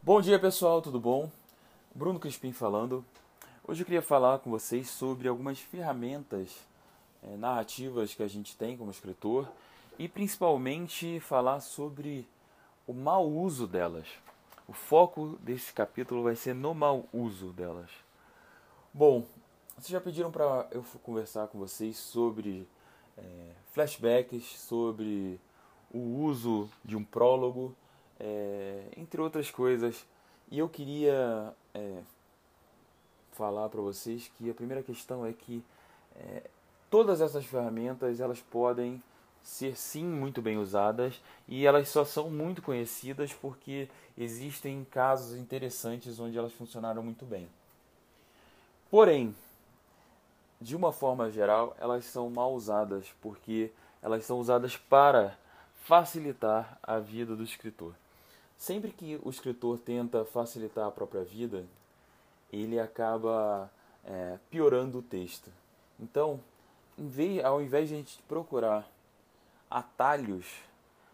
Bom dia pessoal, tudo bom? Bruno Crispim falando. Hoje eu queria falar com vocês sobre algumas ferramentas é, narrativas que a gente tem como escritor e principalmente falar sobre o mau uso delas. O foco desse capítulo vai ser no mau uso delas. Bom, vocês já pediram para eu conversar com vocês sobre é, flashbacks, sobre o uso de um prólogo é, entre outras coisas. E eu queria é, falar para vocês que a primeira questão é que é, todas essas ferramentas elas podem ser sim muito bem usadas e elas só são muito conhecidas porque existem casos interessantes onde elas funcionaram muito bem. Porém, de uma forma geral, elas são mal usadas porque elas são usadas para facilitar a vida do escritor. Sempre que o escritor tenta facilitar a própria vida, ele acaba é, piorando o texto. Então, vez, ao invés de a gente procurar atalhos,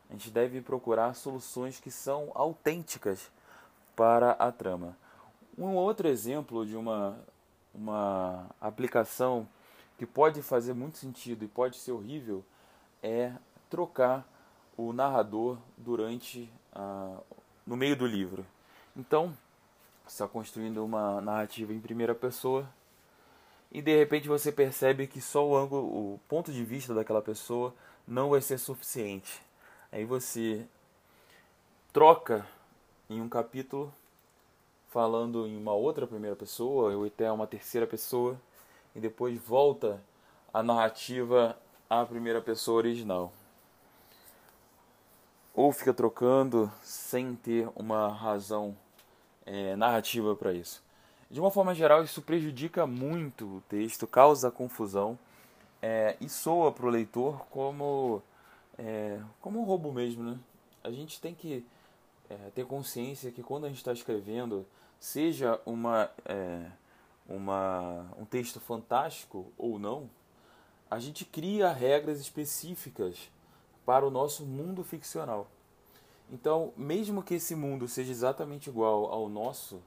a gente deve procurar soluções que são autênticas para a trama. Um outro exemplo de uma, uma aplicação que pode fazer muito sentido e pode ser horrível é trocar o narrador durante a, no meio do livro. Então, está construindo uma narrativa em primeira pessoa e de repente você percebe que só o ângulo, o ponto de vista daquela pessoa não vai ser suficiente. Aí você troca em um capítulo falando em uma outra primeira pessoa ou até uma terceira pessoa e depois volta a narrativa à primeira pessoa original ou fica trocando sem ter uma razão é, narrativa para isso. De uma forma geral, isso prejudica muito o texto, causa confusão é, e soa para o leitor como, é, como um roubo mesmo. Né? A gente tem que é, ter consciência que quando a gente está escrevendo, seja uma, é, uma, um texto fantástico ou não, a gente cria regras específicas para o nosso mundo ficcional. Então, mesmo que esse mundo seja exatamente igual ao nosso,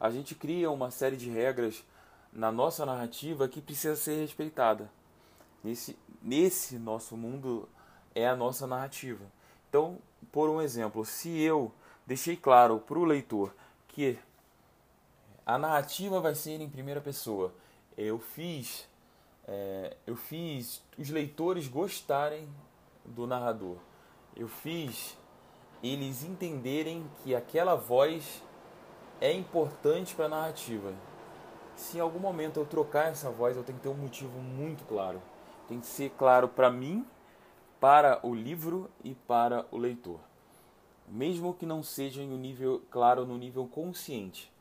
a gente cria uma série de regras na nossa narrativa que precisa ser respeitada. Nesse, nesse nosso mundo é a nossa narrativa. Então, por um exemplo, se eu deixei claro para o leitor que a narrativa vai ser em primeira pessoa, eu fiz, é, eu fiz os leitores gostarem do narrador. Eu fiz eles entenderem que aquela voz é importante para a narrativa. Se em algum momento eu trocar essa voz, eu tenho que ter um motivo muito claro. Tem que ser claro para mim, para o livro e para o leitor. Mesmo que não seja em um nível claro no nível consciente,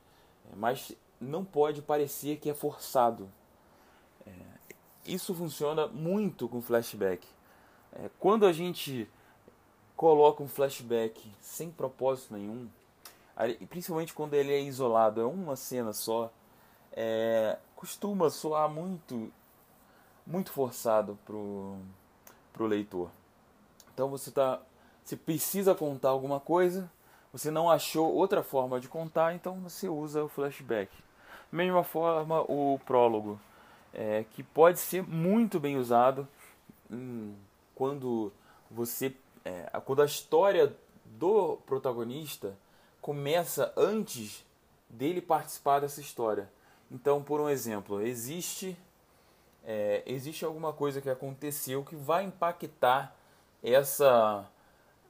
mas não pode parecer que é forçado. É, isso funciona muito com flashback. É, quando a gente coloca um flashback sem propósito nenhum, principalmente quando ele é isolado, é uma cena só, é, costuma soar muito muito forçado pro, pro leitor. Então você tá você precisa contar alguma coisa, você não achou outra forma de contar, então você usa o flashback. Mesma forma o prólogo, é, que pode ser muito bem usado hum, quando você é, quando a história do protagonista começa antes dele participar dessa história. Então, por um exemplo, existe é, existe alguma coisa que aconteceu que vai impactar essa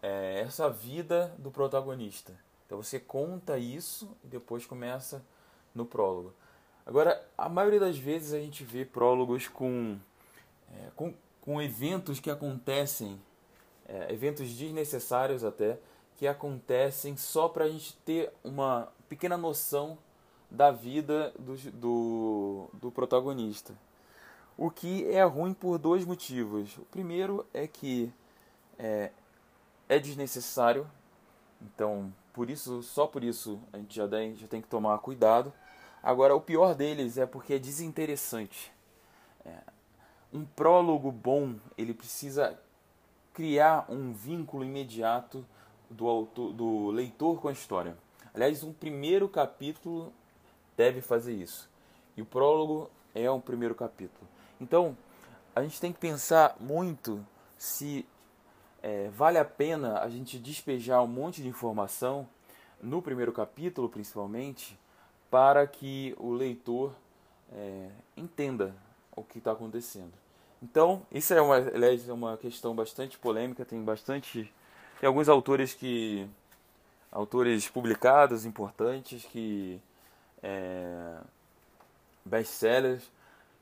é, essa vida do protagonista. Então você conta isso e depois começa no prólogo. Agora, a maioria das vezes a gente vê prólogos com, é, com, com eventos que acontecem é, eventos desnecessários até, que acontecem só para a gente ter uma pequena noção da vida do, do, do protagonista. O que é ruim por dois motivos. O primeiro é que é, é desnecessário, então por isso, só por isso a gente já tem, já tem que tomar cuidado. Agora, o pior deles é porque é desinteressante. É, um prólogo bom, ele precisa criar um vínculo imediato do, autor, do leitor com a história. Aliás, um primeiro capítulo deve fazer isso. E o prólogo é um primeiro capítulo. Então, a gente tem que pensar muito se é, vale a pena a gente despejar um monte de informação no primeiro capítulo, principalmente, para que o leitor é, entenda o que está acontecendo. Então, isso é uma, aliás, é uma questão bastante polêmica, tem bastante. Tem alguns autores que. autores publicados importantes que. É, best-sellers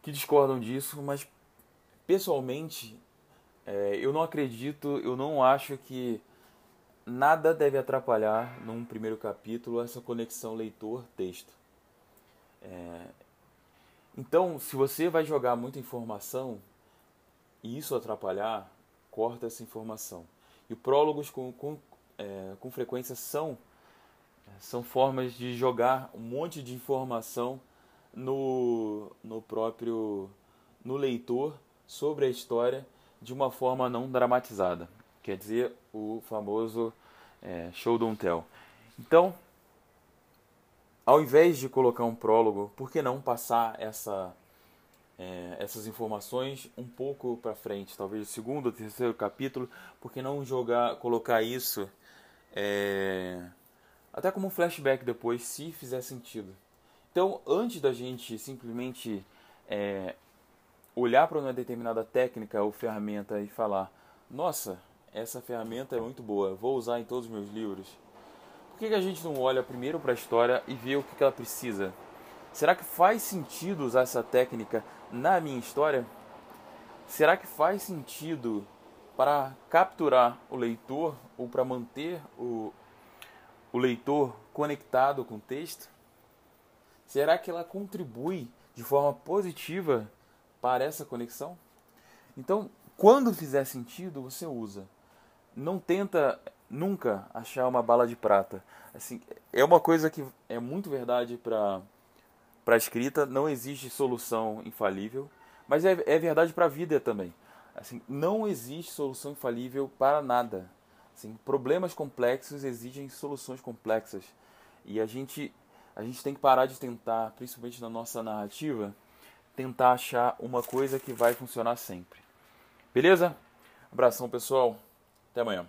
que discordam disso, mas pessoalmente é, eu não acredito, eu não acho que nada deve atrapalhar num primeiro capítulo essa conexão leitor-texto. É, então, se você vai jogar muita informação e isso atrapalhar, corta essa informação. E prólogos com, com, é, com frequência são, são formas de jogar um monte de informação no, no próprio no leitor sobre a história de uma forma não dramatizada. Quer dizer, o famoso é, show don't tell. Então, ao invés de colocar um prólogo, por que não passar essa, é, essas informações um pouco para frente, talvez o segundo ou terceiro capítulo, por que não jogar, colocar isso é, até como um flashback depois, se fizer sentido. Então, antes da gente simplesmente é, olhar para uma determinada técnica ou ferramenta e falar: nossa, essa ferramenta é muito boa, vou usar em todos os meus livros. Por que, que a gente não olha primeiro para a história e vê o que, que ela precisa? Será que faz sentido usar essa técnica na minha história? Será que faz sentido para capturar o leitor ou para manter o, o leitor conectado com o texto? Será que ela contribui de forma positiva para essa conexão? Então, quando fizer sentido, você usa. Não tenta nunca achar uma bala de prata. Assim, é uma coisa que é muito verdade para para escrita, não existe solução infalível, mas é, é verdade para a vida também. Assim, não existe solução infalível para nada. Assim, problemas complexos exigem soluções complexas. E a gente a gente tem que parar de tentar, principalmente na nossa narrativa, tentar achar uma coisa que vai funcionar sempre. Beleza? Abração, pessoal. Até amanhã.